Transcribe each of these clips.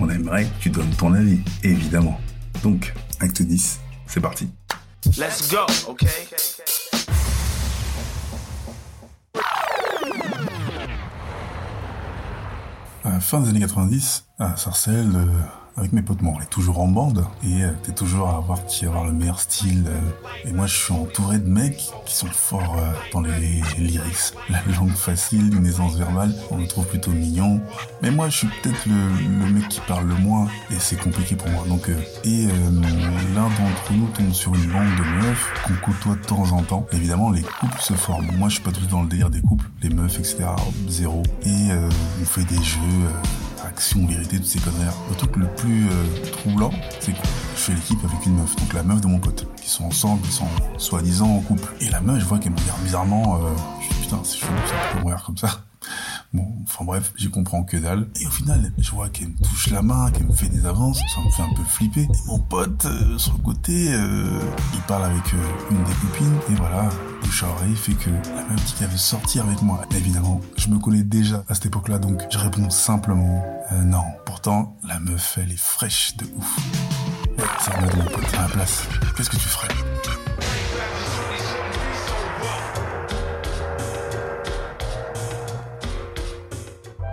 on aimerait que tu donnes ton avis, évidemment. Donc, acte 10, c'est parti. Let's go, okay? À la fin des années 90, à Sarcelles, euh, avec mes potes, bon, on est toujours en bande et euh, t'es toujours à avoir qui avoir le meilleur style. euh, et moi, je suis entouré de mecs qui sont forts euh, dans les lyrics, la langue facile, une aisance verbale. On le trouve plutôt mignon. Mais moi, je suis peut-être le, le mec qui parle le moins et c'est compliqué pour moi. Donc, euh, et euh, l'un d'entre nous tombe sur une bande de meufs qu'on côtoie de temps en temps. Évidemment, les couples se forment. Moi, je suis pas tout dans le délire des couples, les meufs, etc. Zéro. Et euh, on fait des jeux. Euh, action, vérité, toutes ces conneries. Le truc le plus euh, troublant, c'est que je fais l'équipe avec une meuf, donc la meuf de mon pote, qui sont ensemble, ils sont soi-disant en couple. Et la meuf, je vois qu'elle me regarde bizarrement, euh, je dis putain, c'est chelou, ça peut mourir comme ça. Bon, enfin bref, j'y comprends que dalle. Et au final, je vois qu'elle me touche la main, qu'elle me fait des avances, ça me fait un peu flipper. Et mon pote, euh, sur le côté, euh, il parle avec euh, une des copines, et voilà, bouche à oreille fait que la dit qu'elle veut sortir avec moi. Évidemment, je me connais déjà à cette époque-là, donc je réponds simplement euh, non. Pourtant, la meuf, elle est fraîche de ouf. Ça remet de mon pote à la place. Qu'est-ce que tu ferais?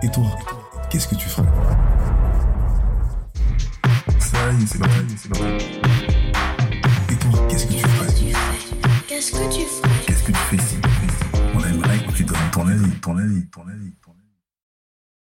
Et toi, qu'est-ce que tu ferais Ça y est, c'est parti, c'est parti. Et toi, qu'est-ce que tu ferais Qu'est-ce que tu ferais? Qu'est-ce que tu fais ici? On aimerait que tu donnes ton avis, ton avis, ton avis.